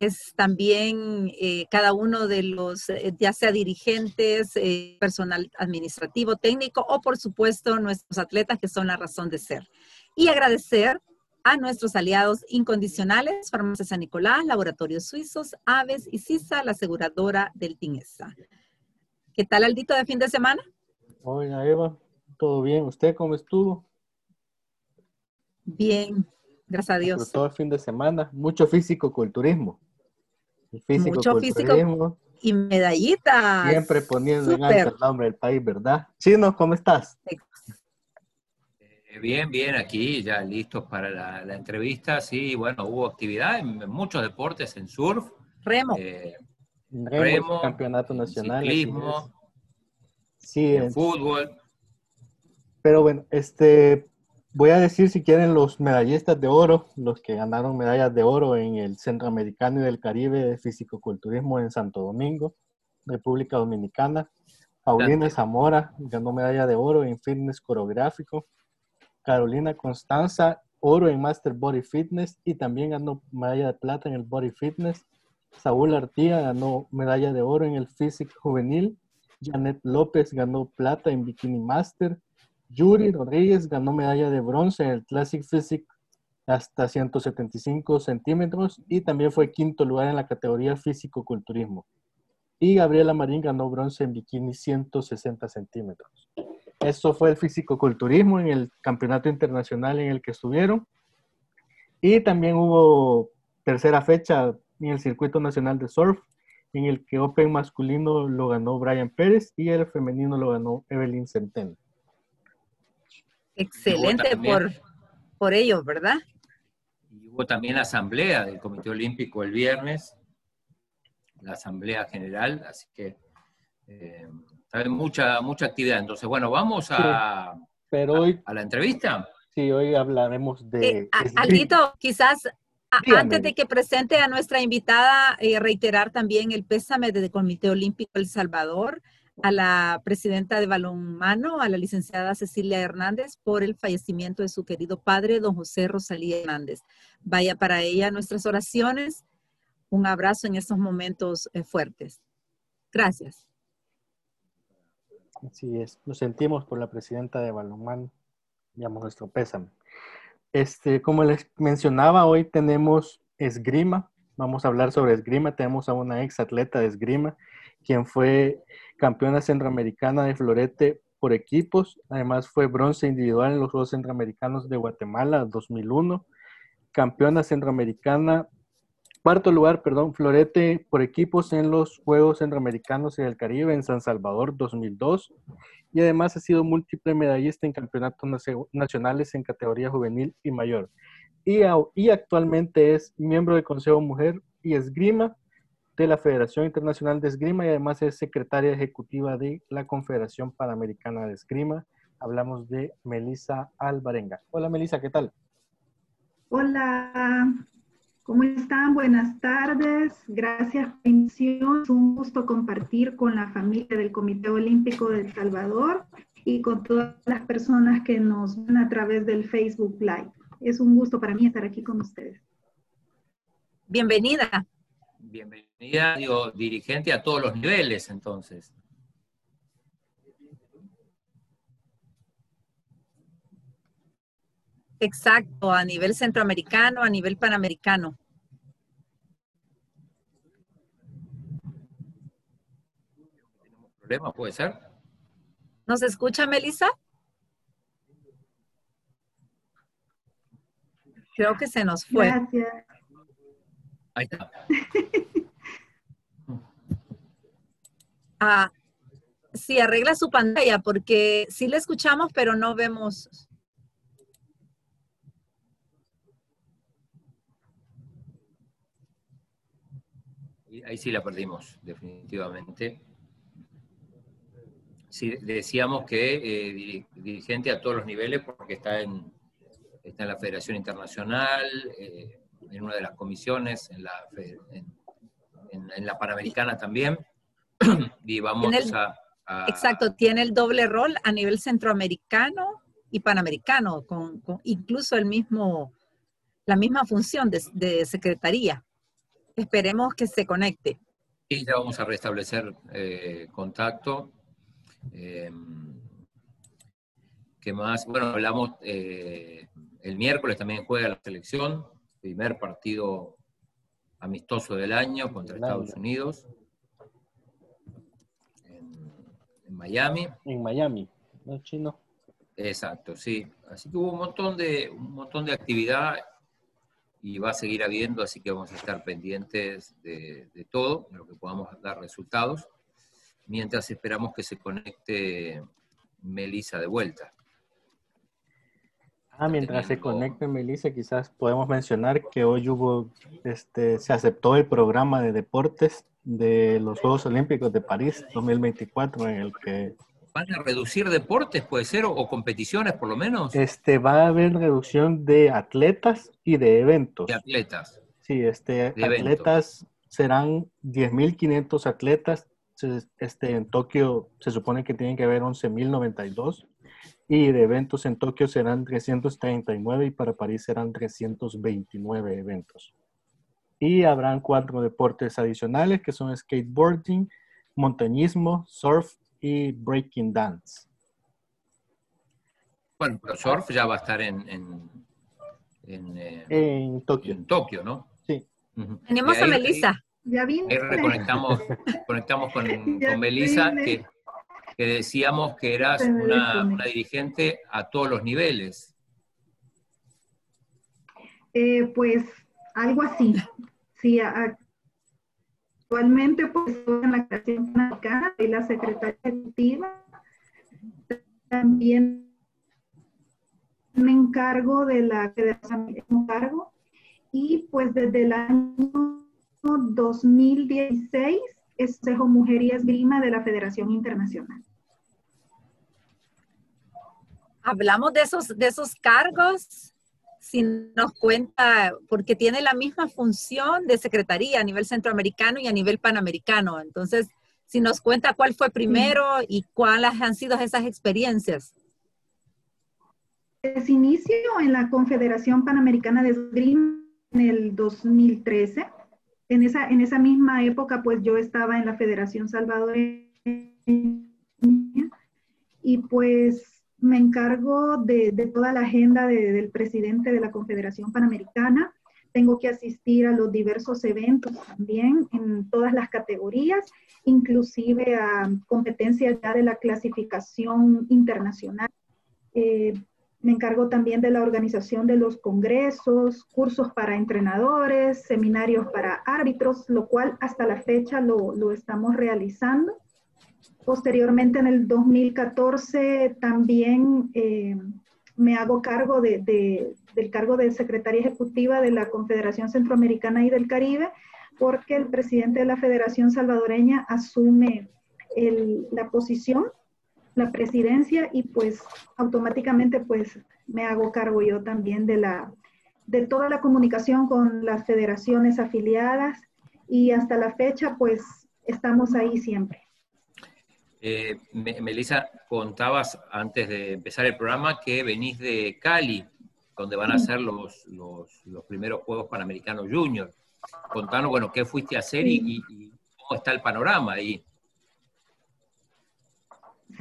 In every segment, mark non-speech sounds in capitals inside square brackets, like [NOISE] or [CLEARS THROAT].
es también eh, cada uno de los, eh, ya sea dirigentes, eh, personal administrativo, técnico o por supuesto nuestros atletas que son la razón de ser. Y agradecer a nuestros aliados incondicionales, Farmacia San Nicolás, Laboratorios Suizos, Aves y CISA, la aseguradora del TINESA. ¿Qué tal, Aldito, de fin de semana? Hola, Eva. ¿Todo bien? ¿Usted cómo estuvo? Bien, gracias a Dios. todo el fin de semana. Mucho físico-culturismo. Físico Mucho físico y medallitas. Siempre poniendo en alto el nombre del país, ¿verdad? Chino, ¿cómo estás? Eh, bien, bien, aquí ya listos para la, entrevista. Sí, bueno, hubo actividad en, muchos deportes, en surf. Remo. Eh, remo, campeonato nacional. Ciclismo. Sí, en fútbol. Pero bueno, este, Voy a decir si quieren los medallistas de oro, los que ganaron medallas de oro en el Centroamericano y del Caribe de Fisicoculturismo en Santo Domingo, República Dominicana. Paulina Zamora ganó medalla de oro en fitness coreográfico. Carolina Constanza, oro en Master Body Fitness y también ganó medalla de plata en el Body Fitness. Saúl Artía ganó medalla de oro en el Physique Juvenil. Janet López ganó plata en Bikini Master. Yuri Rodríguez ganó medalla de bronce en el Classic Physique hasta 175 centímetros y también fue quinto lugar en la categoría físico-culturismo. Y Gabriela Marín ganó bronce en bikini 160 centímetros. Eso fue el físico-culturismo en el campeonato internacional en el que estuvieron. Y también hubo tercera fecha en el circuito nacional de surf, en el que Open masculino lo ganó Brian Pérez y el femenino lo ganó Evelyn Centeno. Excelente por, por ellos, ¿verdad? Y hubo también asamblea del Comité Olímpico el viernes, la asamblea general, así que eh, mucha, mucha actividad. Entonces, bueno, vamos a, pero hoy, a, la entrevista. Sí, hoy hablaremos de... Eh, Aldito, quizás antes de que presente a nuestra invitada, eh, reiterar también el pésame del Comité Olímpico El Salvador a la presidenta de balonmano, a la licenciada Cecilia Hernández, por el fallecimiento de su querido padre, don José Rosalía Hernández. Vaya para ella nuestras oraciones. Un abrazo en estos momentos eh, fuertes. Gracias. Así es, nos sentimos por la presidenta de balonmano, digamos nuestro pésame. Este, como les mencionaba, hoy tenemos esgrima, vamos a hablar sobre esgrima, tenemos a una ex atleta de esgrima, quien fue campeona centroamericana de florete por equipos. Además fue bronce individual en los Juegos Centroamericanos de Guatemala 2001. Campeona centroamericana, cuarto lugar, perdón, florete por equipos en los Juegos Centroamericanos y del Caribe en San Salvador 2002. Y además ha sido múltiple medallista en campeonatos nacionales en categoría juvenil y mayor. Y, y actualmente es miembro del Consejo Mujer y Esgrima de la Federación Internacional de Esgrima y además es secretaria ejecutiva de la Confederación Panamericana de Esgrima. Hablamos de Melisa Alvarenga. Hola Melisa, ¿qué tal? Hola, ¿cómo están? Buenas tardes. Gracias por la invitación. Es un gusto compartir con la familia del Comité Olímpico de El Salvador y con todas las personas que nos ven a través del Facebook Live. Es un gusto para mí estar aquí con ustedes. Bienvenida bienvenida, digo, dirigente a todos los niveles, entonces. Exacto, a nivel centroamericano, a nivel panamericano. ¿Tenemos problemas? ¿Puede ser? ¿Nos escucha, Melissa? Creo que se nos fue. Gracias. Ahí está. [LAUGHS] ah, sí, arregla su pantalla porque sí le escuchamos, pero no vemos. Ahí sí la perdimos, definitivamente. Sí, decíamos que eh, dirigente a todos los niveles porque está en, está en la Federación Internacional, eh, en una de las comisiones, en la, en, la Panamericana también. [CLEARS THROAT] y vamos a, Exacto, tiene el doble rol a nivel centroamericano y panamericano, con, incluso el mismo, la misma función de, secretaría esperemos que se conecte. Y ya vamos a restablecer eh, contacto. Eh, ¿Qué más? Bueno, hablamos, eh, el miércoles también juega la selección, primer partido amistoso del año contra Estados Unidos. En, Miami. En Miami, ¿no, Chino? Exacto, sí. Así que hubo un montón de, un montón de actividad y va a seguir habiendo, así que vamos a estar pendientes de, de todo, de lo que podamos dar resultados, mientras esperamos que se conecte Melissa de vuelta. Ah, mientras se conecte Melissa, quizás podemos mencionar que hoy hubo, este, se aceptó el programa de deportes de los Juegos Olímpicos de París 2024, en el que ¿Van a reducir deportes, puede ser, o, competiciones por lo menos? Este, va a haber reducción de atletas y de eventos. De atletas. Sí, este, atletas serán 10.500 atletas. Este, en Tokio se supone que tienen que haber 11.092 y de eventos en Tokio serán 339 y para París serán 329 eventos. Y habrán cuatro deportes adicionales que son skateboarding, montañismo, surf y Breaking Dance. Bueno, pero surf ya va a estar en, en, en, eh, Tokio. En Tokio, ¿no? Sí. Tenemos a Melissa. ya vine. Ahí reconectamos conectamos con, [LAUGHS] con Melissa, que, que, decíamos que eras una, una, dirigente a todos los niveles. Eh, pues algo así. Sí, Actualmente, pues, estoy en la creación Panamericana, y la secretaria ejecutiva. También me encargo de la federación, cargo. Y pues desde el año 2016 es Consejo Mujer y Esgrima de la Federación Internacional. Hablamos de esos, de esos cargos si nos cuenta, porque tiene la misma función de secretaría a nivel centroamericano y a nivel panamericano. Entonces, si nos cuenta cuál fue primero y cuáles han sido esas experiencias. Se inicio en la Confederación Panamericana de Esgrima en el 2013. En esa, en esa misma época, pues yo estaba en la Federación Salvadoreña y pues me encargo de, toda la agenda del presidente de la Confederación Panamericana. Tengo que asistir a los diversos eventos también en todas las categorías, inclusive a competencias ya de la clasificación internacional. Eh, me encargo también de la organización de los congresos, cursos para entrenadores, seminarios para árbitros, lo cual hasta la fecha lo, lo estamos realizando. Posteriormente, en el 2014, también eh, me hago cargo de, del cargo de secretaria ejecutiva de la Confederación Centroamericana y del Caribe, porque el presidente de la Federación Salvadoreña asume la posición, la presidencia, y pues automáticamente pues me hago cargo yo también de, la, de toda la comunicación con las federaciones afiliadas y hasta la fecha pues estamos ahí siempre. Eh, Melissa, contabas antes de empezar el programa que venís de Cali, donde van a ser los, los, primeros Juegos Panamericanos Junior. Contanos, bueno, qué fuiste a hacer y, cómo está el panorama ahí.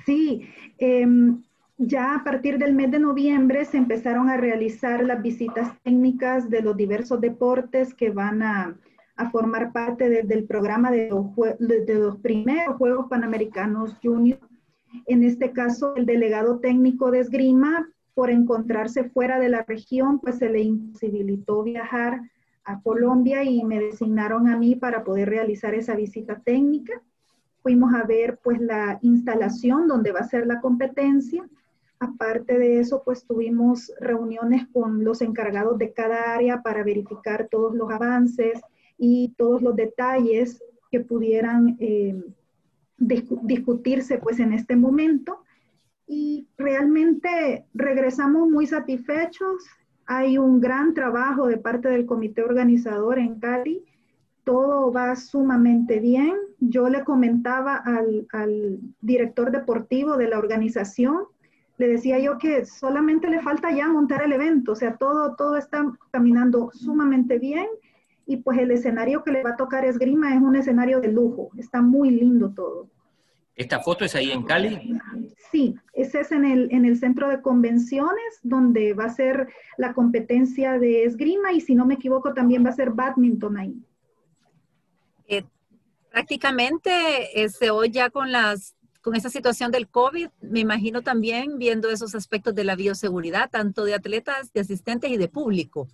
Sí, em, ya a partir del mes de noviembre se empezaron a realizar las visitas técnicas de los diversos deportes que van a, a formar parte del programa de los, primeros Juegos Panamericanos Junior. En este caso, el delegado técnico de esgrima, por encontrarse fuera de la región, pues se le imposibilitó viajar a Colombia y me designaron a mí para poder realizar esa visita técnica. Fuimos a ver pues la instalación donde va a ser la competencia. Aparte de eso, pues tuvimos reuniones con los encargados de cada área para verificar todos los avances, y todos los detalles que pudieran eh, discutirse pues en este momento. Y realmente regresamos muy satisfechos. Hay un gran trabajo de parte del comité organizador en Cali. Todo va sumamente bien. Yo le comentaba al, al director deportivo de la organización, le decía yo que solamente le falta ya montar el evento, o sea, todo, todo está caminando sumamente bien y pues el escenario que le va a tocar esgrima es un escenario de lujo, está muy lindo todo. ¿Esta foto es ahí en Cali? Sí, ese es en el, en el centro de convenciones donde va a ser la competencia de esgrima y si no me equivoco también va a ser badminton ahí. Eh, prácticamente este, hoy ya con las con esta situación del COVID, me imagino también viendo esos aspectos de la bioseguridad, tanto de atletas, de asistentes y de público.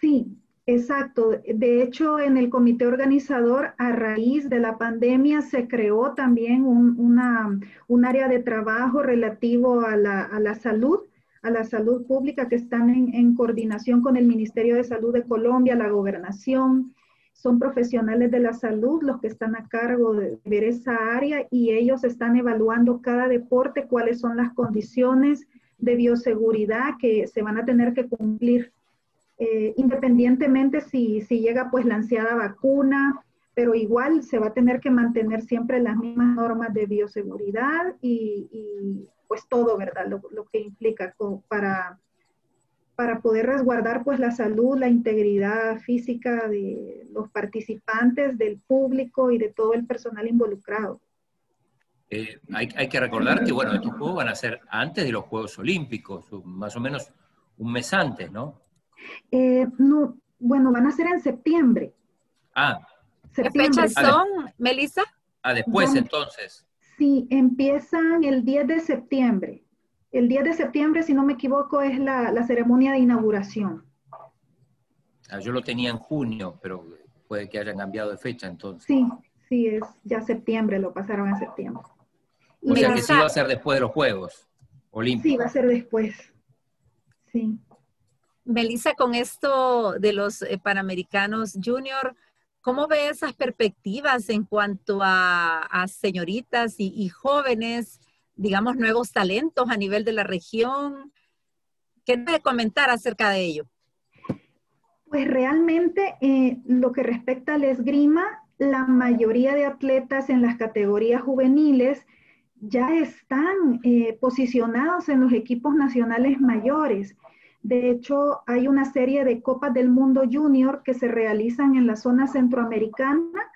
Sí, exacto. De hecho, en el comité organizador, a raíz de la pandemia, se creó también un, área de trabajo relativo a la, salud a la salud pública que están en coordinación con el Ministerio de Salud de Colombia, la gobernación, son profesionales de la salud los que están a cargo de ver esa área y ellos están evaluando cada deporte, cuáles son las condiciones de bioseguridad que se van a tener que cumplir, eh, independientemente si, si llega pues la ansiada vacuna, pero igual se va a tener que mantener siempre las mismas normas de bioseguridad y, y pues todo, ¿verdad? Lo, que implica para para poder resguardar pues la salud, la integridad física de los participantes, del público y de todo el personal involucrado. Eh, hay, hay, que recordar que, bueno, estos juegos van a ser antes de los Juegos Olímpicos, más o menos un mes antes, ¿no? Eh, no, bueno, van a ser en septiembre. Ah. ¿Qué fechas son, Melissa? Ah, después entonces. Sí, empiezan el 10 de septiembre. El 10 de septiembre, si no me equivoco, es la, la ceremonia de inauguración. Ah, yo lo tenía en junio, pero puede que hayan cambiado de fecha entonces. Sí, sí, es ya septiembre, lo pasaron en septiembre. O sea que sí va a ser después de los Juegos Olímpicos. Sí, va a ser después. Sí. Melissa, con esto de los eh, Panamericanos Junior, ¿cómo ve esas perspectivas en cuanto a, señoritas y, y jóvenes digamos, nuevos talentos a nivel de la región. ¿Qué puede comentar acerca de ello? Pues realmente eh, lo que respecta al esgrima, la mayoría de atletas en las categorías juveniles ya están eh, posicionados en los equipos nacionales mayores. De hecho, hay una serie de Copas del Mundo Junior que se realizan en la zona centroamericana,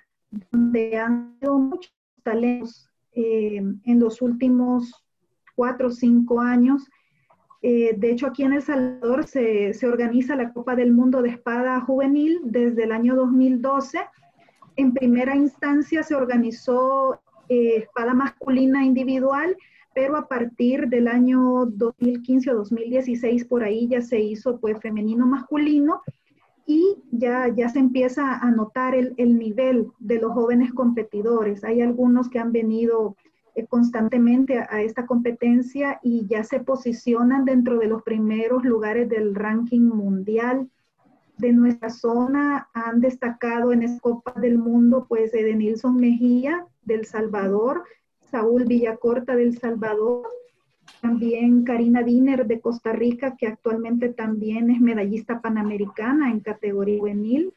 donde han habido muchos talentos eh, en los últimos cuatro o cinco años. Eh, de hecho, aquí en El Salvador se, organiza la Copa del Mundo de Espada Juvenil desde el año 2012. En primera instancia se organizó eh, espada masculina individual, pero a partir del año 2015 o 2016 por ahí ya se hizo pues femenino masculino y ya, ya se empieza a notar el, el, nivel de los jóvenes competidores. Hay algunos que han venido eh, constantemente a, a, esta competencia y ya se posicionan dentro de los primeros lugares del ranking mundial. De nuestra zona han destacado en Copa del Mundo, pues, Edenilson Mejía del Salvador, Saúl Villacorta del Salvador, también Karina Diner de Costa Rica, que actualmente también es medallista panamericana en categoría juvenil.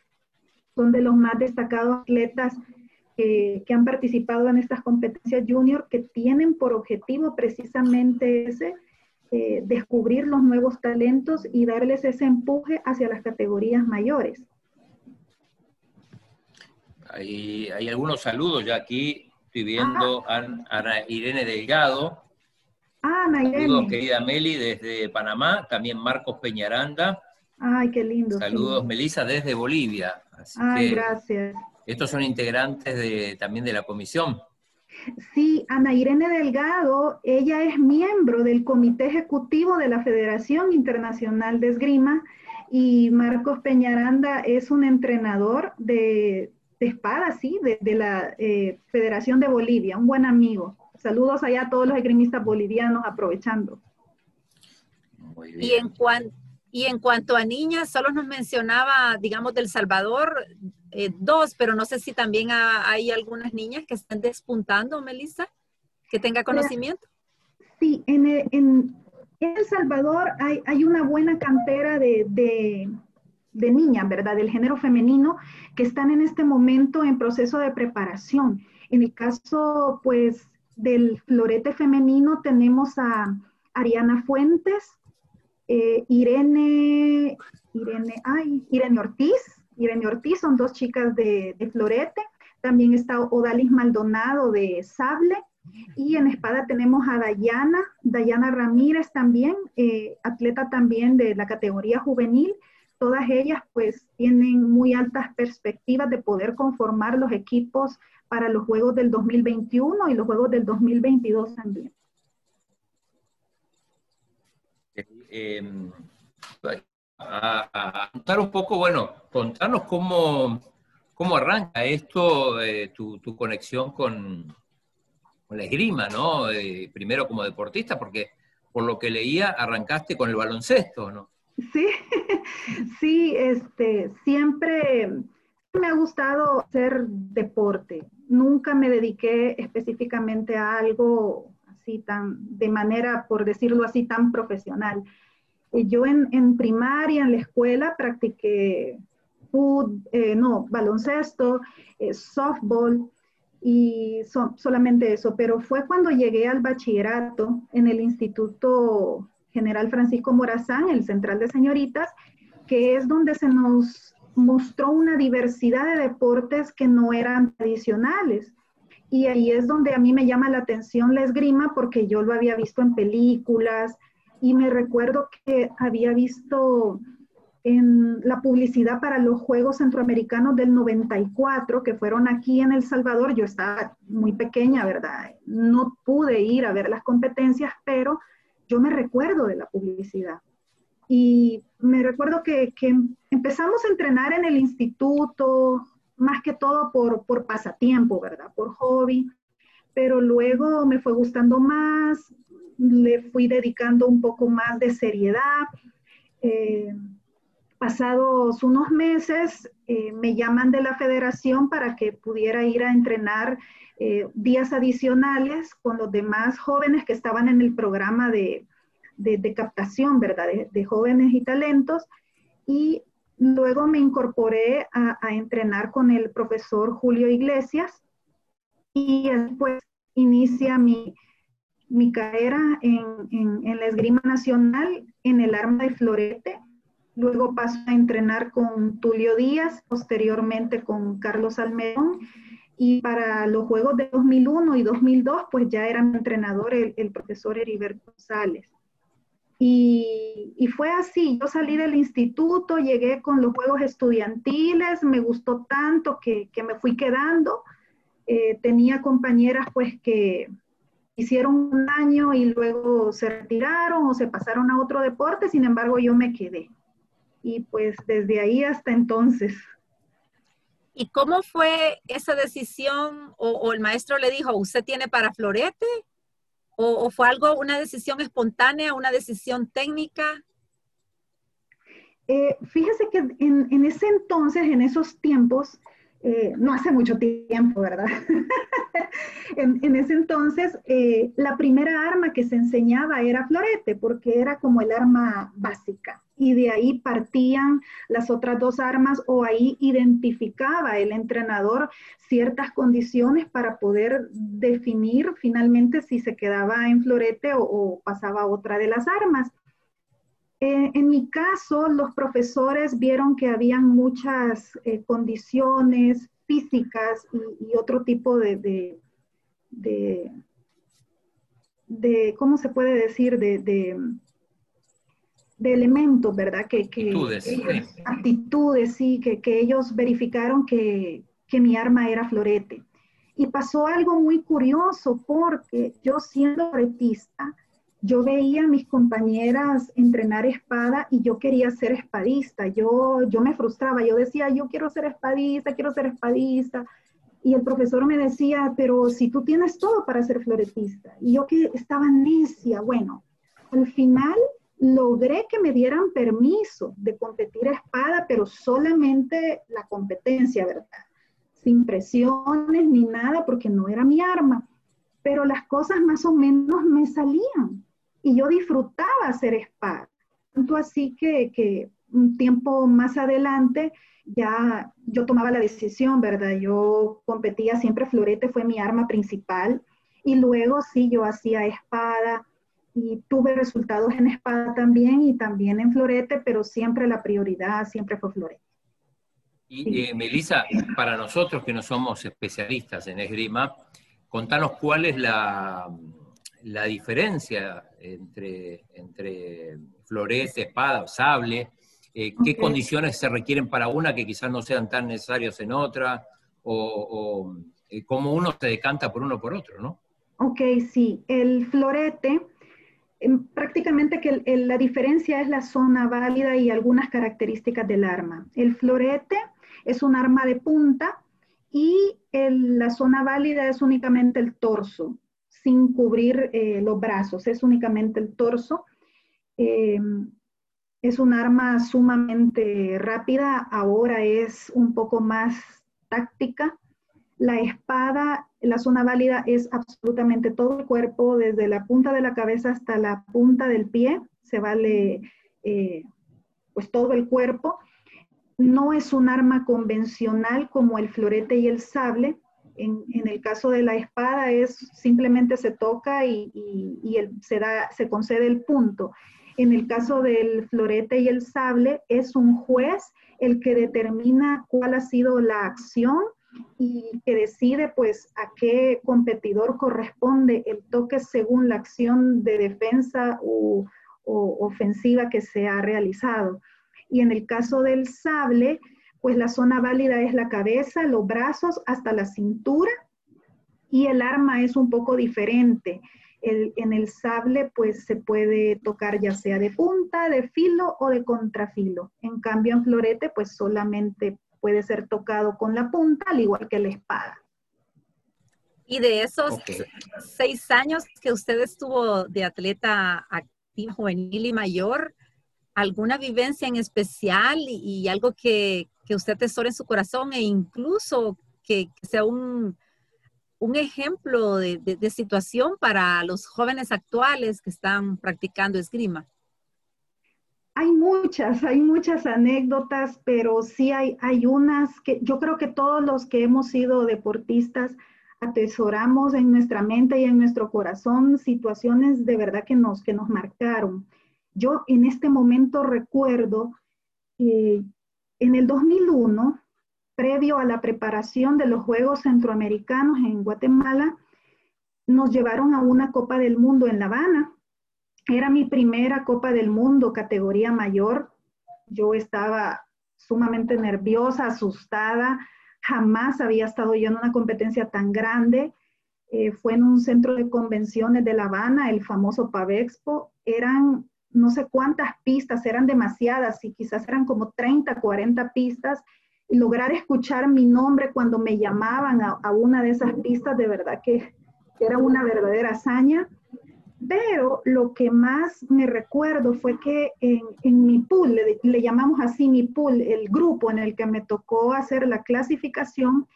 Son de los más destacados atletas que, que han participado en estas competencias junior que tienen por objetivo precisamente ese, eh, descubrir los nuevos talentos y darles ese empuje hacia las categorías mayores. Hay, hay algunos saludos ya aquí. Estoy viendo ah. a, a Irene Delgado, Ah, Nayeli. Saludos, querida Meli, desde Panamá. También Marcos Peñaranda. Ay, qué lindo. Saludos, sí. Melissa, desde Bolivia. Así Ay, gracias. Estos son integrantes de, también de la comisión. Sí, Ana Irene Delgado, ella es miembro del Comité Ejecutivo de la Federación Internacional de Esgrima y Marcos Peñaranda es un entrenador de, de espada, sí, de, de la eh, Federación de Bolivia, un buen amigo. Saludos allá a todos los esgrimistas bolivianos aprovechando. Y en, cuan, y en cuanto a niñas, solo nos mencionaba, digamos, del Salvador, eh, dos, pero no sé si también ha, hay algunas niñas que están despuntando, Melissa, que tenga conocimiento. Sí, en, en, en El Salvador hay, hay, una buena cantera de, de, de niñas, ¿verdad? Del género femenino, que están en este momento en proceso de preparación. En el caso, pues, del florete femenino tenemos a Ariana Fuentes, eh, Irene, Irene, ay, Irene Ortiz, Irene Ortiz, son dos chicas de, florete. También está Odalis Maldonado de sable. Y en espada tenemos a Dayana, Dayana Ramírez también, eh, atleta también de la categoría juvenil. Todas ellas pues tienen muy altas perspectivas de poder conformar los equipos para los Juegos del 2021 y los Juegos del 2022 también. Eh, a, contar un poco, bueno, contanos cómo, cómo arranca esto, eh, tu, tu, conexión con, con, la esgrima, ¿no? Eh, primero como deportista, porque por lo que leía arrancaste con el baloncesto, ¿no? Sí, [LAUGHS] sí, este, siempre me ha gustado hacer deporte. Nunca me dediqué específicamente a algo así tan, de manera, por decirlo así, tan profesional. Yo en, primaria, en la escuela, practiqué eh, no, baloncesto, eh, softball y solamente eso. Pero fue cuando llegué al bachillerato en el Instituto General Francisco Morazán, el Central de Señoritas, que es donde se nos mostró una diversidad de deportes que no eran tradicionales. Y ahí es donde a mí me llama la atención la esgrima porque yo lo había visto en películas y me recuerdo que había visto en la publicidad para los Juegos Centroamericanos del 94, que fueron aquí en El Salvador. Yo estaba muy pequeña, ¿verdad? No pude ir a ver las competencias, pero yo me recuerdo de la publicidad. Y me recuerdo que, empezamos a entrenar en el instituto, más que todo por, por pasatiempo, ¿verdad? Por hobby. Pero luego me fue gustando más, le fui dedicando un poco más de seriedad. Eh, pasados unos meses, eh, me llaman de la federación para que pudiera ir a entrenar eh, días adicionales con los demás jóvenes que estaban en el programa de, de, captación, ¿verdad? De, jóvenes y talentos. Y luego me incorporé a, entrenar con el profesor Julio Iglesias y después inicia mi, mi carrera en, en, la esgrima nacional en el arma de florete. Luego paso a entrenar con Tulio Díaz, posteriormente con Carlos Almedón. Y para los Juegos de 2001 y 2002, pues ya era mi entrenador el, el profesor Heriberto González. Y, fue así, yo salí del instituto, llegué con los juegos estudiantiles, me gustó tanto que, me fui quedando. Eh, tenía compañeras pues que hicieron un año y luego se retiraron o se pasaron a otro deporte, sin embargo yo me quedé. Y pues desde ahí hasta entonces. ¿Y cómo fue esa decisión? ¿O, o el maestro le dijo, usted tiene para florete? ¿O, fue algo, una decisión espontánea, una decisión técnica? Eh, fíjese que en, ese entonces, en esos tiempos, eh, no hace mucho tiempo, ¿verdad? [LAUGHS] en, ese entonces, eh, la primera arma que se enseñaba era florete, porque era como el arma básica y de ahí partían las otras dos armas o ahí identificaba el entrenador ciertas condiciones para poder definir finalmente si se quedaba en florete o, pasaba otra de las armas. Eh, en mi caso, los profesores vieron que habían muchas eh, condiciones físicas y, otro tipo de, de, de, ¿cómo se puede decir? de de elementos, ¿verdad? Que, que actitudes, sí. sí, que, que, ellos verificaron que, que mi arma era florete. Y pasó algo muy curioso porque yo siendo retista, yo veía a mis compañeras entrenar espada y yo quería ser espadista. Yo, yo me frustraba, yo decía, yo quiero ser espadista, quiero ser espadista. Y el profesor me decía, pero si tú tienes todo para ser floretista. Y yo que estaba necia, bueno, al final logré que me dieran permiso de competir a espada, pero solamente la competencia, ¿verdad? Sin presiones ni nada, porque no era mi arma. Pero las cosas más o menos me salían y yo disfrutaba hacer espada. Tanto así que, que un tiempo más adelante ya yo tomaba la decisión, ¿verdad? Yo competía siempre florete, fue mi arma principal. Y luego sí, yo hacía espada, y tuve resultados en espada también y también en florete, pero siempre la prioridad siempre fue florete. Y eh, Melissa, para nosotros que no somos especialistas en esgrima, contanos cuál es la, la diferencia entre, entre florete, espada, sable, eh, qué condiciones se requieren para una que quizás no sean tan necesarias en otra, o, eh, cómo uno se decanta por uno por otro, ¿no? Ok, sí. El florete, prácticamente que la diferencia es la zona válida y algunas características del arma. El florete es un arma de punta y la zona válida es únicamente el torso, sin cubrir eh, los brazos, es únicamente el torso. Em, es un arma sumamente rápida, ahora es un poco más táctica. La espada, la zona válida es absolutamente todo el cuerpo, desde la punta de la cabeza hasta la punta del pie, se vale eh, pues todo el cuerpo. No es un arma convencional como el florete y el sable. En, el caso de la espada es simplemente se toca y, se, da, se concede el punto. En el caso del florete y el sable, es un juez el que determina cuál ha sido la acción y que decide pues a qué competidor corresponde el toque según la acción de defensa o, ofensiva que se ha realizado. Y en el caso del sable, pues la zona válida es la cabeza, los brazos hasta la cintura y el arma es un poco diferente en el sable pues se puede tocar ya sea de punta, de filo o de contrafilo. En cambio en florete pues solamente puede ser tocado con la punta al igual que la espada. Y de esos seis años que usted estuvo de atleta activa, juvenil y mayor, ¿alguna vivencia en especial y, algo que, que usted tesora en su corazón e incluso que sea un, un ejemplo de, situación para los jóvenes actuales que están practicando esgrima? Hay muchas, hay muchas anécdotas, pero sí hay, hay unas que yo creo que todos los que hemos sido deportistas atesoramos en nuestra mente y en nuestro corazón situaciones de verdad que nos, que nos marcaron. Yo en este momento recuerdo que en el 2001 previo a la preparación de los Juegos Centroamericanos en Guatemala, nos llevaron a una Copa del Mundo en La Habana. Era mi primera Copa del Mundo, categoría mayor. Yo estaba sumamente nerviosa, asustada. Jamás había estado yo en una competencia tan grande. Eh, fue en un centro de convenciones de La Habana, el famoso Pavexpo. Eran no sé cuántas pistas, eran demasiadas y quizás eran como 30, 40 pistas lograr escuchar mi nombre cuando me llamaban a, una de esas pistas, de verdad que, era una verdadera hazaña. Pero lo que más me recuerdo fue que en, mi pool, le, llamamos así mi pool, el grupo en el que me tocó hacer la clasificación,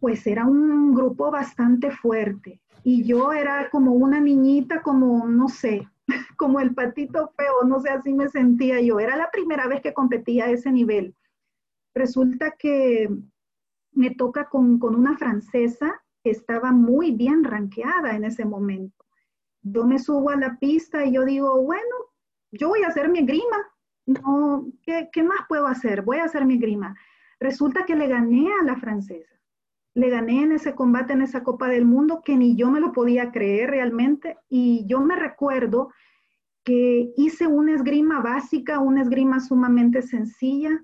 pues era un grupo bastante fuerte. Y yo era como una niñita, como, no sé, [LAUGHS] como el patito feo, no sé, así me sentía yo. Era la primera vez que competía a ese nivel resulta que me toca con, una francesa que estaba muy bien ranqueada en ese momento. Yo me subo a la pista y yo digo, bueno, yo voy a hacer mi grima. No, ¿qué, ¿qué, más puedo hacer? Voy a hacer mi grima. Resulta que le gané a la francesa. Le gané en ese combate, en esa Copa del Mundo, que ni yo me lo podía creer realmente. Y yo me recuerdo que hice una esgrima básica, una esgrima sumamente sencilla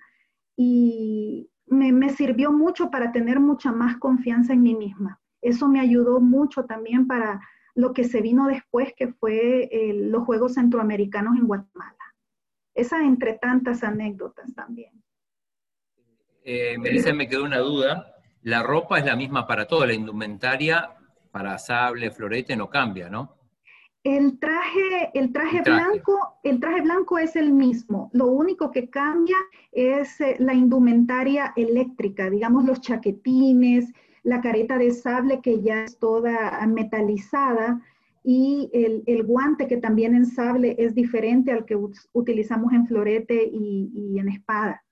y me, sirvió mucho para tener mucha más confianza en mí misma. Eso me ayudó mucho también para lo que se vino después, que fue eh, los Juegos Centroamericanos en Guatemala. Esa entre tantas anécdotas también. Eh, Melissa, me quedó una duda. La ropa es la misma para todo, la indumentaria para sable, florete no cambia, ¿no? El traje, el traje, blanco, el traje blanco es el mismo. Lo único que cambia es eh, la indumentaria eléctrica, digamos los chaquetines, la careta de sable que ya es toda metalizada y el, guante que también en sable es diferente al que utilizamos en florete y, en espada.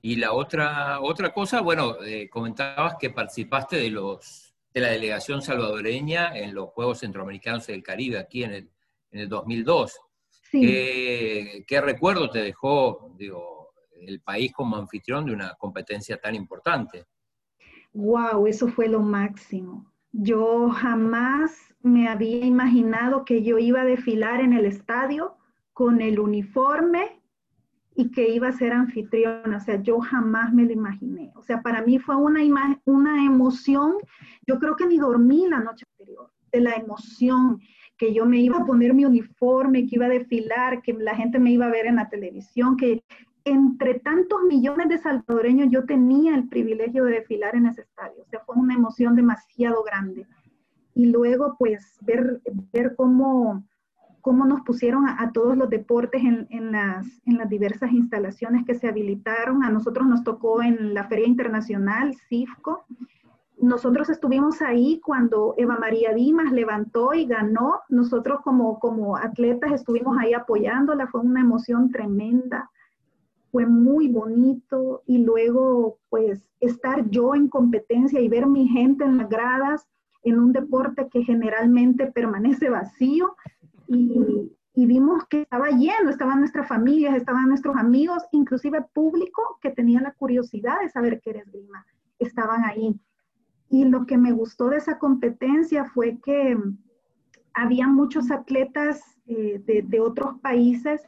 Y la otra, otra cosa, bueno, eh, comentabas que participaste de los de la delegación salvadoreña en los Juegos Centroamericanos del Caribe, aquí en el, 2002. ¿Qué, recuerdo te dejó digo, el país como anfitrión de una competencia tan importante. Wow, eso fue lo máximo. Yo jamás me había imaginado que yo iba a desfilar en el estadio con el uniforme y que iba a ser anfitriona. O sea, yo jamás me lo imaginé. O sea, para mí fue una, una emoción. Yo creo que ni dormí la noche anterior de la emoción que yo me iba a poner mi uniforme, que iba a desfilar, que la gente me iba a ver en la televisión, que entre tantos millones de salvadoreños yo tenía el privilegio de desfilar en ese estadio. O sea, fue una emoción demasiado grande. Y luego, pues, ver, ver cómo, cómo nos pusieron a, todos los deportes en, las, en las diversas instalaciones que se habilitaron. A nosotros nos tocó en la Feria Internacional, CIFCO, nosotros estuvimos ahí cuando Eva María Dimas levantó y ganó. Nosotros como, como atletas estuvimos ahí apoyándola. Fue una emoción tremenda. Fue muy bonito. Y luego, pues, estar yo en competencia y ver mi gente en las gradas en un deporte que generalmente permanece vacío. Y, vimos que estaba lleno, estaban nuestras familias, estaban nuestros amigos, inclusive público que tenía la curiosidad de saber qué era esgrima. Estaban ahí. Y lo que me gustó de esa competencia fue que había muchos atletas eh, de, otros países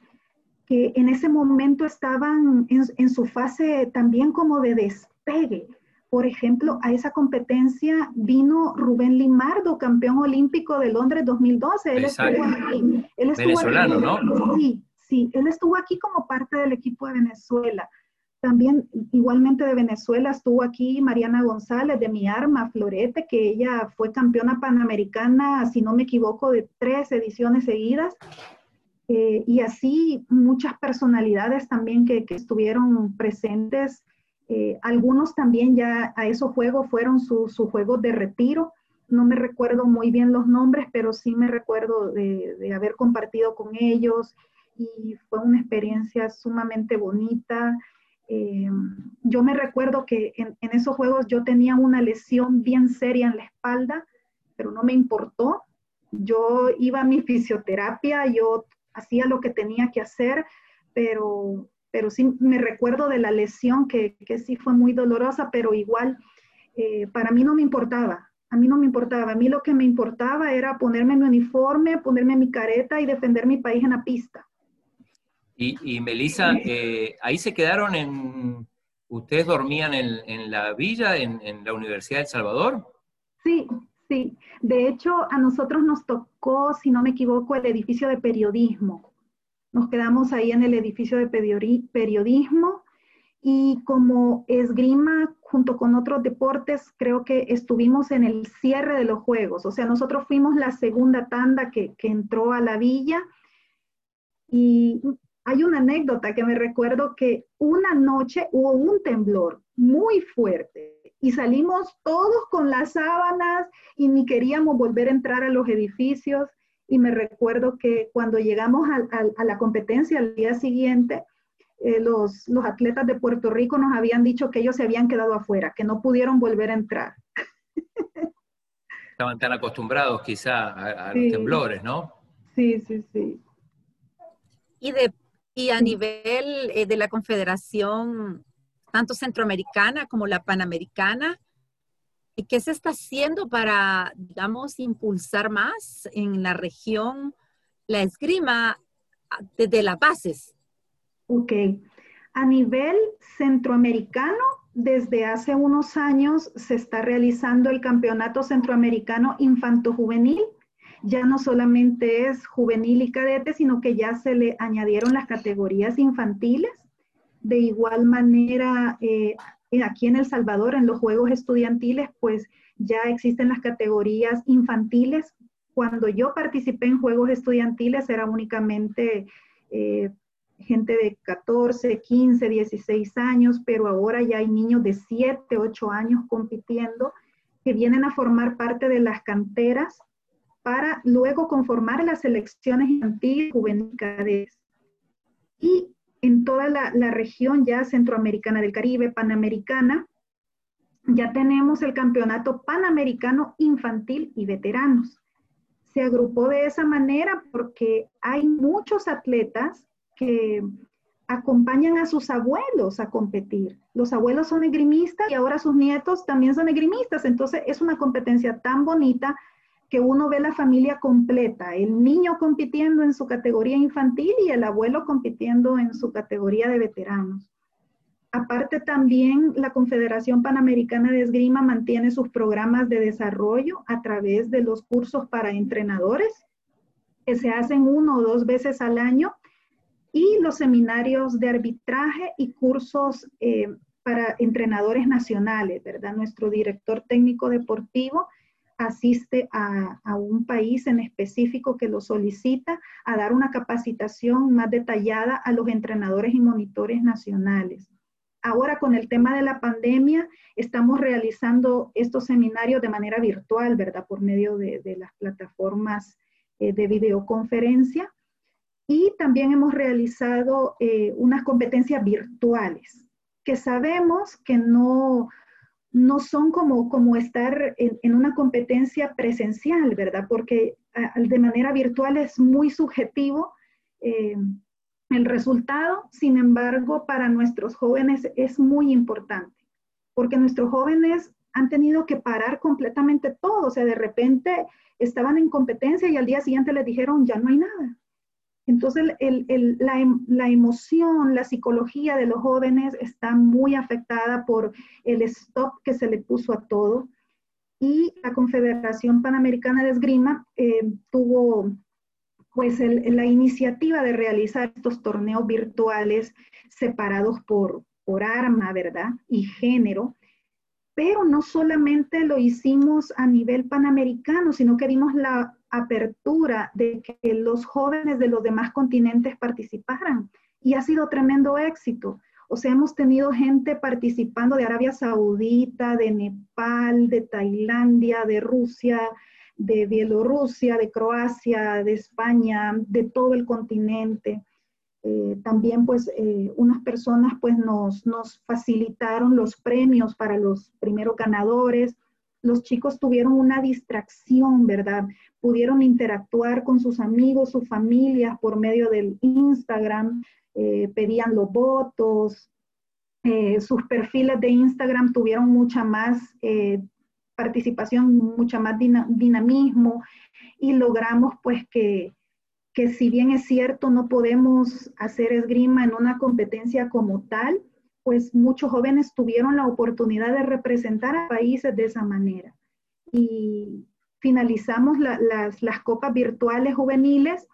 que en ese momento estaban en, su fase también como de despegue. Por ejemplo, a esa competencia vino Rubén Limardo, campeón olímpico de Londres 2012. Él estuvo aquí. Venezolano, ¿no? Sí, sí, él estuvo aquí como parte del equipo de Venezuela. También igualmente de Venezuela estuvo aquí Mariana González de Mi Arma, Florete, que ella fue campeona panamericana, si no me equivoco, de tres ediciones seguidas. Eh, y así muchas personalidades también que, estuvieron presentes. Eh, algunos también ya a esos juegos fueron sus juegos de retiro. No me recuerdo muy bien los nombres, pero sí me recuerdo de, haber compartido con ellos y fue una experiencia sumamente bonita. Eh, yo me recuerdo que en, esos juegos yo tenía una lesión bien seria en la espalda, pero no me importó. Yo iba a mi fisioterapia, yo hacía lo que tenía que hacer, pero, pero sí me recuerdo de la lesión que, que sí fue muy dolorosa, pero igual eh, para mí no me importaba. A mí no me importaba. A mí lo que me importaba era ponerme mi uniforme, ponerme mi careta y defender mi país en la pista. Y, y Melissa, eh, ahí se quedaron en, ¿ustedes dormían en, la villa, en, la Universidad de El Salvador? Sí, sí. De hecho, a nosotros nos tocó, si no me equivoco, el edificio de periodismo. Nos quedamos ahí en el edificio de periodismo y como esgrima junto con otros deportes, creo que estuvimos en el cierre de los juegos. O sea, nosotros fuimos la segunda tanda que, que entró a la villa y hay una anécdota que me recuerdo que una noche hubo un temblor muy fuerte y salimos todos con las sábanas y ni queríamos volver a entrar a los edificios. Y me recuerdo que cuando llegamos a, la competencia al día siguiente, eh, los, los, atletas de Puerto Rico nos habían dicho que ellos se habían quedado afuera, que no pudieron volver a entrar. Estaban tan acostumbrados quizá a, los temblores, ¿no? Sí, sí, sí. Y de y a nivel eh, de la Confederación, tanto centroamericana como la panamericana, ¿qué se está haciendo para, digamos, impulsar más en la región la esgrima desde las bases? Ok. A nivel centroamericano, desde hace unos años se está realizando el Campeonato Centroamericano Infanto Juvenil ya no solamente es juvenil y cadete, sino que ya se le añadieron las categorías infantiles. De igual manera, eh, aquí en El Salvador, en los Juegos Estudiantiles, pues ya existen las categorías infantiles. Cuando yo participé en Juegos Estudiantiles era únicamente eh, gente de 14, 15, 16 años, pero ahora ya hay niños de 7, 8 años compitiendo que vienen a formar parte de las canteras para luego conformar las selecciones infantiles juveniles y en toda la, región ya centroamericana del Caribe, panamericana, ya tenemos el campeonato panamericano infantil y veteranos. Se agrupó de esa manera porque hay muchos atletas que acompañan a sus abuelos a competir. Los abuelos son esgrimistas y ahora sus nietos también son esgrimistas. Entonces es una competencia tan bonita que uno ve la familia completa, el niño compitiendo en su categoría infantil y el abuelo compitiendo en su categoría de veteranos. Aparte también la Confederación Panamericana de Esgrima mantiene sus programas de desarrollo a través de los cursos para entrenadores que se hacen uno o dos veces al año y los seminarios de arbitraje y cursos eh, para entrenadores nacionales, ¿verdad? Nuestro director técnico deportivo asiste a, un país en específico que lo solicita a dar una capacitación más detallada a los entrenadores y monitores nacionales. Ahora con el tema de la pandemia, estamos realizando estos seminarios de manera virtual, ¿verdad? Por medio de, de las plataformas eh, de videoconferencia y también hemos realizado eh, unas competencias virtuales que sabemos que no, no son como, como estar en, una competencia presencial, ¿verdad? Porque de manera virtual es muy subjetivo eh, el resultado, sin embargo, para nuestros jóvenes es muy importante, porque nuestros jóvenes han tenido que parar completamente todo, o sea, de repente estaban en competencia y al día siguiente les dijeron, ya no hay nada. Entonces, em, la, emoción, la psicología de los jóvenes está muy afectada por el stop que se le puso a todo. Y la Confederación Panamericana de Esgrima eh, tuvo pues la iniciativa de realizar estos torneos virtuales separados por, por arma, ¿verdad? Y género. Pero no solamente lo hicimos a nivel panamericano, sino que dimos la apertura de que los jóvenes de los demás continentes participaran y ha sido tremendo éxito. O sea, hemos tenido gente participando de Arabia Saudita, de Nepal, de Tailandia, de Rusia, de Bielorrusia, de Croacia, de España, de todo el continente. Eh, también pues eh, unas personas pues nos, nos facilitaron los premios para los primeros ganadores los chicos tuvieron una distracción, ¿verdad? Pudieron interactuar con sus amigos, sus familias por medio del Instagram, eh, pedían los votos, eh, sus perfiles de Instagram tuvieron mucha más eh, participación, mucha más dinamismo y logramos pues que, que si bien es cierto no podemos hacer esgrima en una competencia como tal, pues muchos jóvenes tuvieron la oportunidad de representar a países de esa manera. Y finalizamos las, las copas virtuales juveniles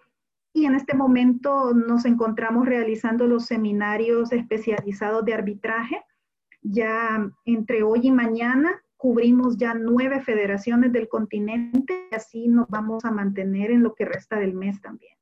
y en este momento nos encontramos realizando los seminarios especializados de arbitraje. Ya entre hoy y mañana cubrimos ya nueve federaciones del continente y así nos vamos a mantener en lo que resta del mes también.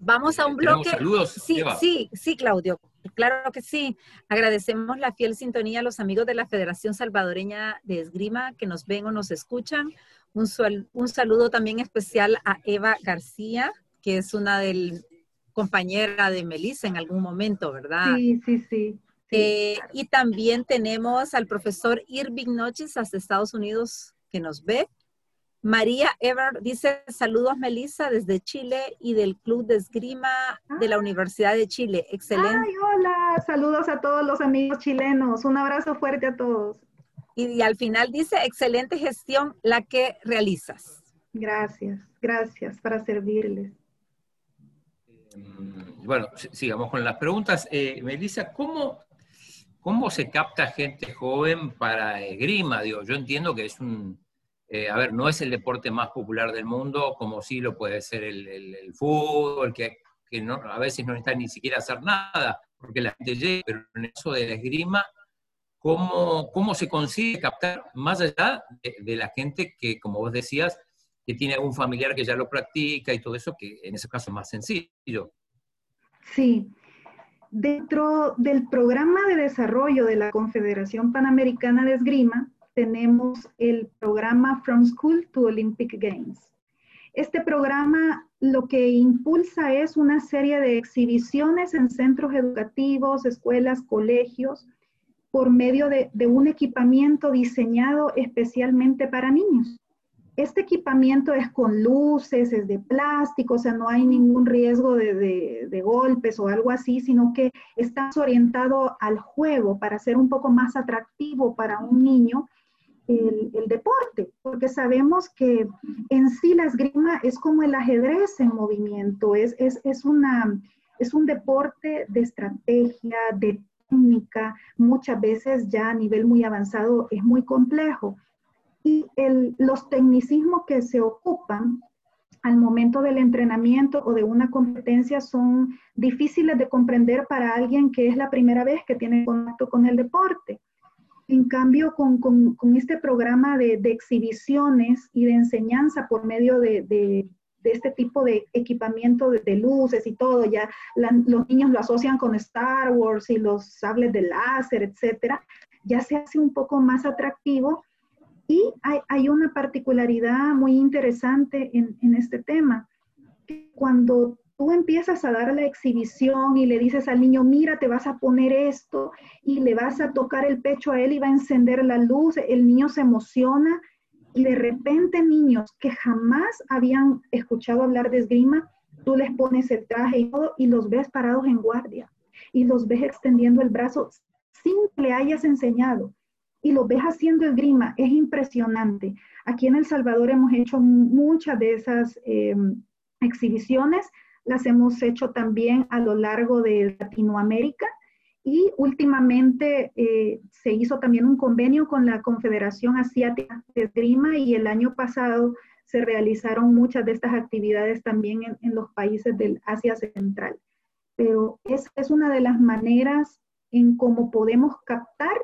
Vamos a un bloque. Saludos. Sí, sí, sí, Claudio. Claro que sí. Agradecemos la fiel sintonía a los amigos de la Federación Salvadoreña de Esgrima que nos ven o nos escuchan. Un, un saludo también especial a Eva García, que es una del compañera de Melissa en algún momento, ¿verdad? Sí, sí, sí. Eh, y también tenemos al profesor Irving Noches hasta Estados Unidos que nos ve. María Ever dice, saludos Melissa desde Chile y del Club de Esgrima de la ah. Universidad de Chile. Excelente. Ay, hola, saludos a todos los amigos chilenos. Un abrazo fuerte a todos. Y, al final dice, excelente gestión la que realizas. Gracias, gracias para servirles. Mm, bueno, sigamos con las preguntas. Eh, Melissa, ¿cómo, ¿cómo se capta gente joven para esgrima? Digo, yo entiendo que es un eh, a ver, no es el deporte más popular del mundo, como sí lo puede ser el, fútbol, que, a veces no necesita ni siquiera hacer nada, porque la gente llega, pero en eso de la esgrima, ¿cómo, cómo se consigue captar más allá de, la gente que, como vos decías, que tiene algún familiar que ya lo practica y todo eso, que en ese caso es más sencillo? Sí. Dentro del programa de desarrollo de la Confederación Panamericana de Esgrima, tenemos el programa From School to Olympic Games. Este programa lo que impulsa es una serie de exhibiciones en centros educativos, escuelas, colegios, por medio de, un equipamiento diseñado especialmente para niños. este equipamiento es con luces, es de plástico, o sea, no hay ningún riesgo de, golpes o algo así, sino que está orientado al juego para ser un poco más atractivo para un niño el, deporte, porque sabemos que en sí la esgrima es como el ajedrez en movimiento, es, es, una, es un deporte de estrategia, de técnica, muchas veces ya a nivel muy avanzado es muy complejo y los tecnicismos que se ocupan al momento del entrenamiento o de una competencia son difíciles de comprender para alguien que es la primera vez que tiene contacto con el deporte. En cambio, con, este programa de, exhibiciones y de enseñanza por medio de, este tipo de equipamiento de, luces y todo, ya los niños lo asocian con Star Wars y los sables de láser, etcétera, ya se hace un poco más atractivo y hay, una particularidad muy interesante en, este tema. Cuando tú empiezas a dar la exhibición y le dices al niño, mira, te vas a poner esto y le vas a tocar el pecho a él y va a encender la luz, el niño se emociona y de repente niños que jamás habían escuchado hablar de esgrima, tú les pones el traje y los ves parados en guardia y los ves extendiendo el brazo sin que le hayas enseñado y lo ves haciendo el grima, es impresionante. Aquí en El Salvador hemos hecho muchas de esas eh, exhibiciones, las hemos hecho también a lo largo de Latinoamérica y últimamente eh, se hizo también un convenio con la Confederación Asiática de Esgrima y el año pasado se realizaron muchas de estas actividades también en, los países del Asia Central. Pero esa es una de las maneras en cómo podemos captar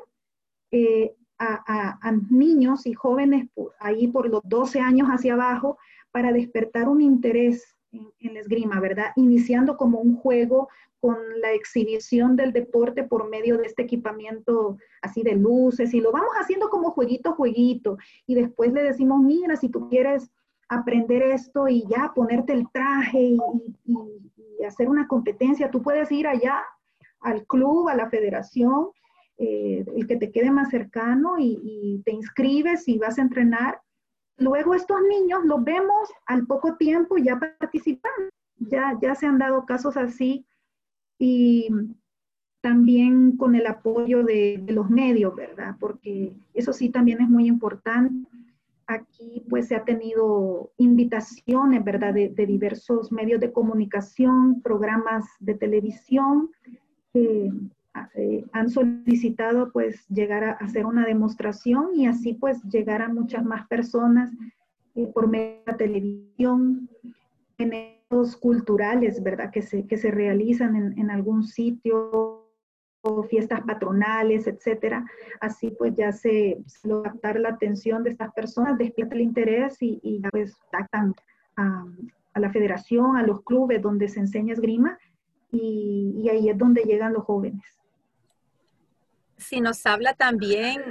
eh, a, niños y jóvenes ahí por los 12 años hacia abajo para despertar un interés en, la esgrima, ¿verdad? Iniciando como un juego con la exhibición del deporte por medio de este equipamiento así de luces y lo vamos haciendo como jueguito, jueguito y después le decimos, mira, si tú quieres aprender esto y ya ponerte el traje y, y hacer una competencia, tú puedes ir allá al club, a la federación eh, el que te quede más cercano y, te inscribes y vas a entrenar. Luego estos niños los vemos al poco tiempo ya participan, ya, ya se han dado casos así y también con el apoyo de, los medios, ¿verdad? Porque eso sí también es muy importante. Aquí pues se ha tenido invitaciones, ¿verdad? De, diversos medios de comunicación, programas de televisión, eh, han solicitado pues llegar a hacer una demostración y así pues llegar a muchas más personas eh, por medio de la televisión, eventos culturales, ¿verdad? Que se, que se realizan en, en algún sitio o fiestas patronales, etcétera. Así pues ya se, se logra captar la atención de estas personas, despierta el interés y, y pues contactan a, a, la federación, a los clubes donde se enseña esgrima y, y ahí es donde llegan los jóvenes si nos habla también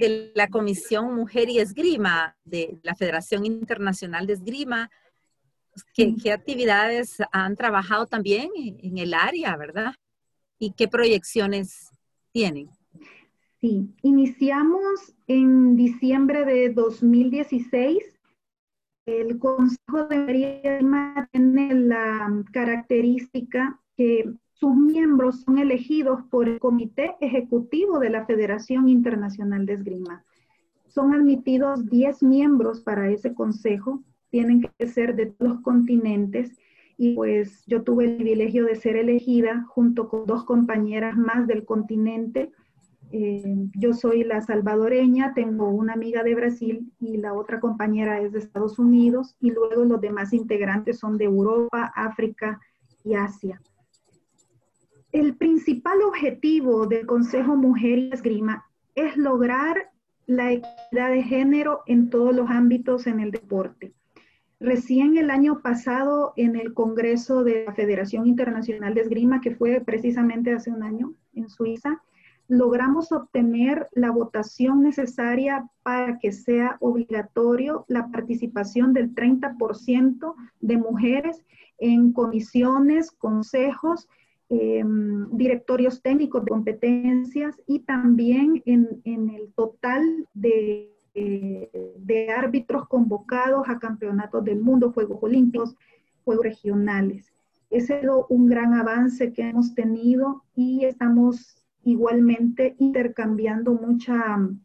de la Comisión Mujer y Esgrima de la Federación Internacional de Esgrima, ¿qué, actividades han trabajado también en el área, verdad? ¿Y qué proyecciones tienen? Sí, iniciamos en diciembre de 2016. El Consejo de Esgrima tiene la característica que sus miembros son elegidos por el Comité Ejecutivo de la Federación Internacional de Esgrima. Son admitidos 10 miembros para ese consejo, tienen que ser de los continentes y pues yo tuve el privilegio de ser elegida junto con dos compañeras más del continente. Eh, yo soy la salvadoreña, tengo una amiga de Brasil y la otra compañera es de Estados Unidos y luego los demás integrantes son de Europa, África y Asia. El principal objetivo del Consejo Mujer y Esgrima es lograr la equidad de género en todos los ámbitos en el deporte. Recién el año pasado en el Congreso de la Federación Internacional de Esgrima, que fue precisamente hace un año en Suiza, logramos obtener la votación necesaria para que sea obligatorio la participación del 30% de mujeres en comisiones, consejos Em, directorios técnicos de competencias y también en, el total de, de árbitros convocados a campeonatos del mundo, Juegos Olímpicos, Juegos Regionales. Ese sido un gran avance que hemos tenido y estamos igualmente intercambiando mucha mm,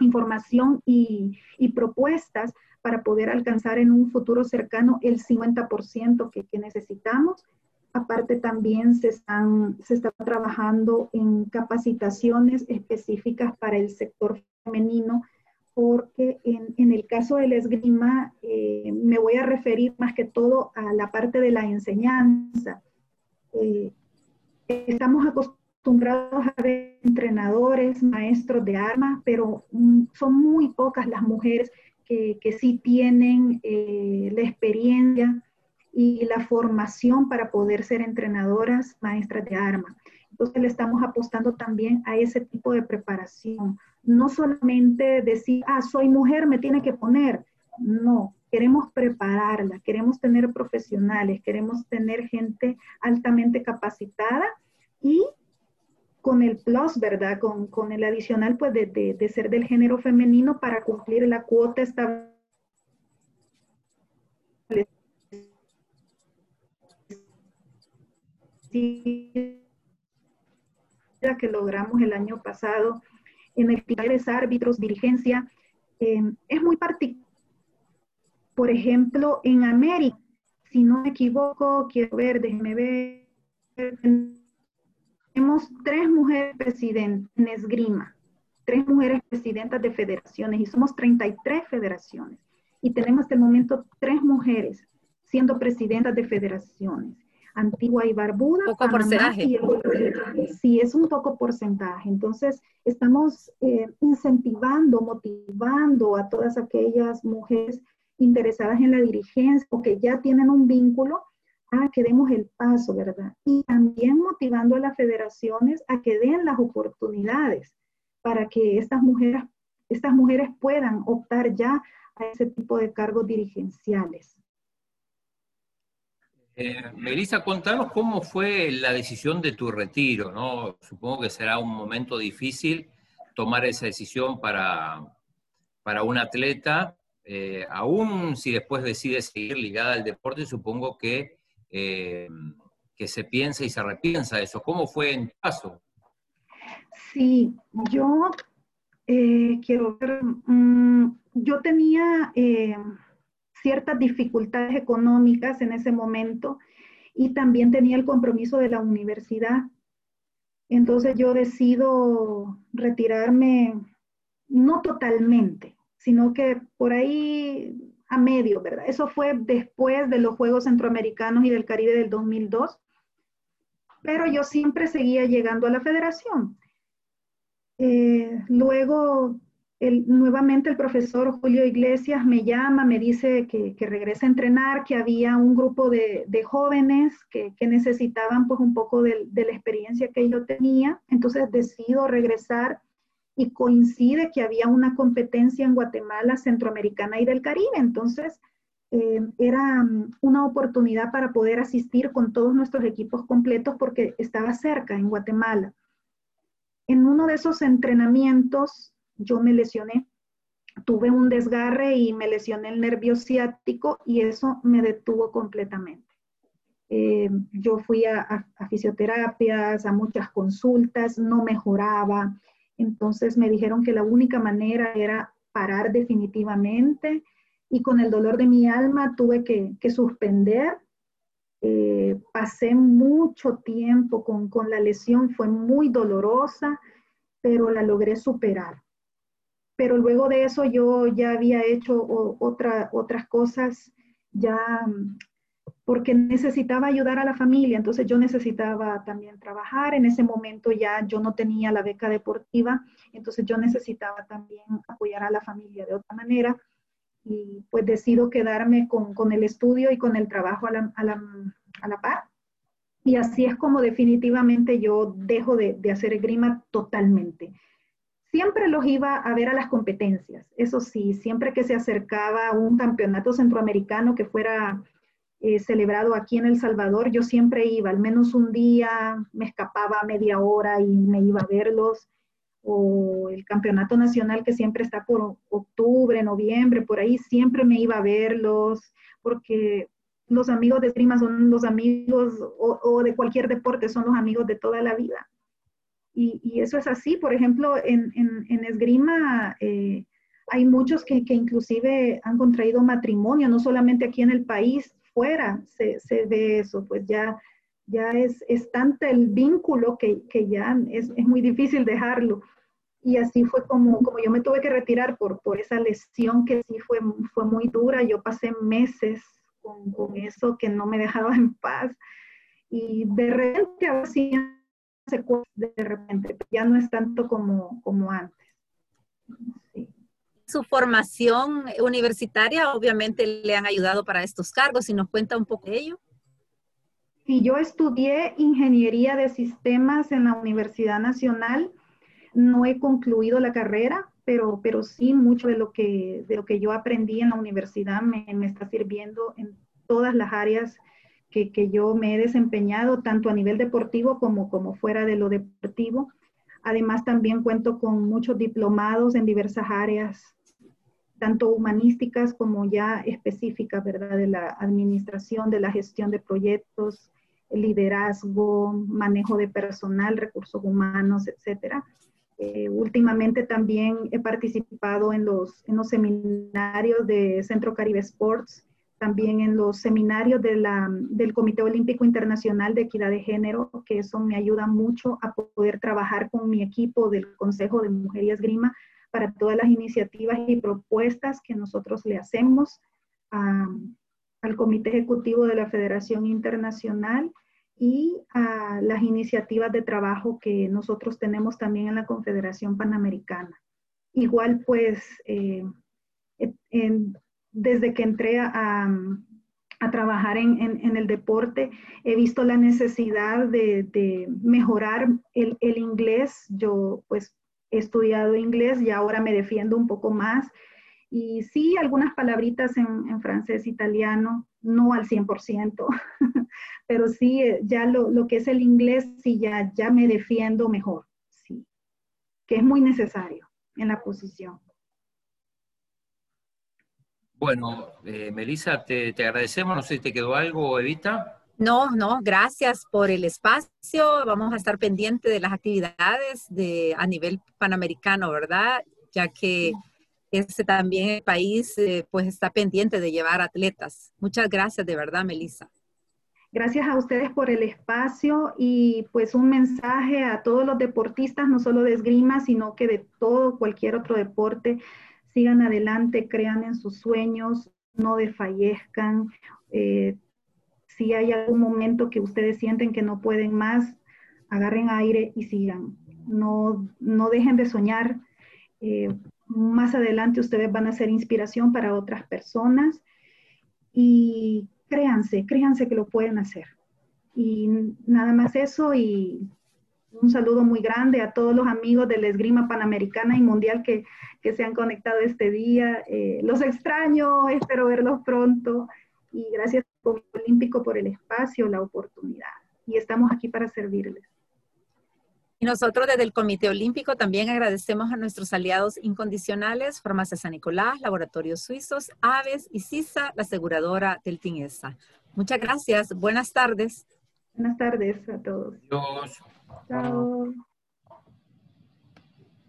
información y, propuestas para poder alcanzar en un futuro cercano el 50% que, que necesitamos Aparte también se, están, se está trabajando en capacitaciones específicas para el sector femenino, porque en, en el caso del esgrima eh, me voy a referir más que todo a la parte de la enseñanza. Eh, estamos acostumbrados a ver entrenadores, maestros de armas, pero mm, son muy pocas las mujeres que, que sí tienen eh, la experiencia y la formación para poder ser entrenadoras, maestras de arma. Entonces le estamos apostando también a ese tipo de preparación. No solamente decir, ah, soy mujer, me tiene que poner. No, queremos prepararla, queremos tener profesionales, queremos tener gente altamente capacitada y con el plus, ¿verdad? Con, con el adicional, pues, de, de, de, ser del género femenino para cumplir la cuota establecida que logramos el año pasado en el de árbitros, dirigencia, eh, es muy particular. Por ejemplo, en América, si no me equivoco, quiero ver, déjenme ver, tenemos tres mujeres presidentes en esgrima, tres mujeres presidentas de federaciones y somos 33 federaciones. Y tenemos hasta el momento tres mujeres siendo presidentas de federaciones. Antigua y Barbuda. Poco porcentaje. sí, es un poco porcentaje. Entonces, estamos eh, incentivando, motivando a todas aquellas mujeres interesadas en la dirigencia o que ya tienen un vínculo a que demos el paso, ¿verdad? Y también motivando a las federaciones a que den las oportunidades para que estas mujeres, estas mujeres puedan optar ya a ese tipo de cargos dirigenciales. Eh, Melissa, contanos cómo fue la decisión de tu retiro, ¿no? Supongo que será un momento difícil tomar esa decisión para, para un atleta, eh, aún si después decide seguir ligada al deporte, supongo que, eh, que se piensa y se repiensa eso. ¿Cómo fue en tu caso? Sí, yo quiero ver, mm, yo tenía ciertas dificultades económicas en ese momento y también tenía el compromiso de la universidad. Entonces yo decido retirarme, no totalmente, sino que por ahí a medio, ¿verdad? Eso fue después de los Juegos Centroamericanos y del Caribe del 2002, pero yo siempre seguía llegando a la federación. Eh, luego nuevamente el profesor Julio Iglesias me llama, me dice que, que regrese a entrenar, que había un grupo de, jóvenes que, necesitaban pues un poco de, la experiencia que yo tenía. Entonces decido regresar y coincide que había una competencia en Guatemala, Centroamericana y del Caribe. Entonces eh, era mm, una oportunidad para poder asistir con todos nuestros equipos completos porque estaba cerca en Guatemala. En uno de esos entrenamientos yo me lesioné, tuve un desgarre y me lesioné el nervio ciático y eso me detuvo completamente. Eh, yo fui a, fisioterapias, a muchas consultas, no mejoraba. Entonces me dijeron que la única manera era parar definitivamente y con el dolor de mi alma tuve que, suspender. Eh, pasé mucho tiempo con, con la lesión, fue muy dolorosa, pero la logré superar pero luego de eso yo ya había hecho otra, otras cosas, ya porque necesitaba ayudar a la familia, entonces yo necesitaba también trabajar, en ese momento ya yo no tenía la beca deportiva, entonces yo necesitaba también apoyar a la familia de otra manera y pues decido quedarme con, con el estudio y con el trabajo a la, a, la, a la, par. Y así es como definitivamente yo dejo de, de hacer esgrima totalmente. Siempre los iba a ver a las competencias, eso sí, siempre que se acercaba un campeonato centroamericano que fuera eh, celebrado aquí en El Salvador, yo siempre iba, al menos un día me escapaba media hora y me iba a verlos. o el campeonato nacional que siempre está por octubre, noviembre, por ahí siempre me iba a verlos, porque los amigos de esgrima son los amigos, o, de cualquier deporte, son los amigos de toda la vida. Y, eso es así, por ejemplo, en, esgrima eh, hay muchos que, inclusive han contraído matrimonio, no solamente aquí en el país, fuera se, ve eso, pues ya, ya es, es tanto el vínculo que, ya es, es, muy difícil dejarlo. Y así fue como, como yo me tuve que retirar por, por esa lesión que sí fue, fue muy dura. Yo pasé meses con, con eso que no me dejaba en paz. Y de repente, así de repente, ya no es tanto como, como antes. Su formación universitaria obviamente le han ayudado para estos cargos. Si nos cuenta un poco de ello. Sí, yo estudié ingeniería de sistemas en la Universidad Nacional no he concluido la carrera, pero, pero sí mucho de lo, que, de lo que yo aprendí en la universidad me, me está sirviendo en todas las áreas que, yo me he desempeñado, tanto a nivel deportivo como, como fuera de lo deportivo. Además, también cuento con muchos diplomados en diversas áreas, tanto humanísticas como ya específicas, ¿verdad? De la administración, de la gestión de proyectos, liderazgo, manejo de personal, recursos humanos, etcétera. Eh, últimamente también he participado en los, en los seminarios de Centro Caribe Sports, también en los seminarios de la, del Comité Olímpico Internacional de Equidad de Género, que eso me ayuda mucho a poder trabajar con mi equipo del Consejo de Mujer y Esgrima para todas las iniciativas y propuestas que nosotros le hacemos al Comité Ejecutivo de la Federación Internacional y a las iniciativas de trabajo que nosotros tenemos también en la Confederación Panamericana. Igual, pues, eh, desde que entré a, trabajar en, el deporte, he visto la necesidad de, mejorar el, inglés. Yo, pues, he estudiado inglés y ahora me defiendo un poco más. Y sí, algunas palabritas en, en francés, italiano, no al 100%, [LAUGHS] pero sí, eh, ya lo, lo, que es el inglés, sí, ya, ya me defiendo mejor, sí, que es muy necesario en la posición. Bueno, eh, Melissa, te, te, agradecemos, no sé si te quedó algo, Evita. No, no, gracias por el espacio. Vamos a estar pendientes de las actividades de, a nivel panamericano, ¿verdad? Ya que este también el país eh, pues está pendiente de llevar atletas. Muchas gracias de verdad, Melissa. Gracias a ustedes por el espacio y pues un mensaje a todos los deportistas, no solo de esgrima, sino que de todo, cualquier otro deporte. Sigan adelante, crean en sus sueños, no desfallezcan. Eh, si hay algún momento que ustedes sienten que no pueden más, agarren aire y sigan. No, no dejen de soñar. Eh, más adelante ustedes van a ser inspiración para otras personas y créanse, créanse que lo pueden hacer. Y nada más eso y un saludo muy grande a todos los amigos de la esgrima panamericana y mundial que, se han conectado este día. Eh, los extraño, espero verlos pronto y gracias Olímpico por el espacio, la oportunidad. Y estamos aquí para servirles. Y nosotros desde el Comité Olímpico también agradecemos a nuestros aliados incondicionales, Farmacia San Nicolás, Laboratorios Suizos, Aves y CISA, la aseguradora del TINESA. Muchas gracias. Buenas tardes. Buenas tardes a todos. Adiós. Chao.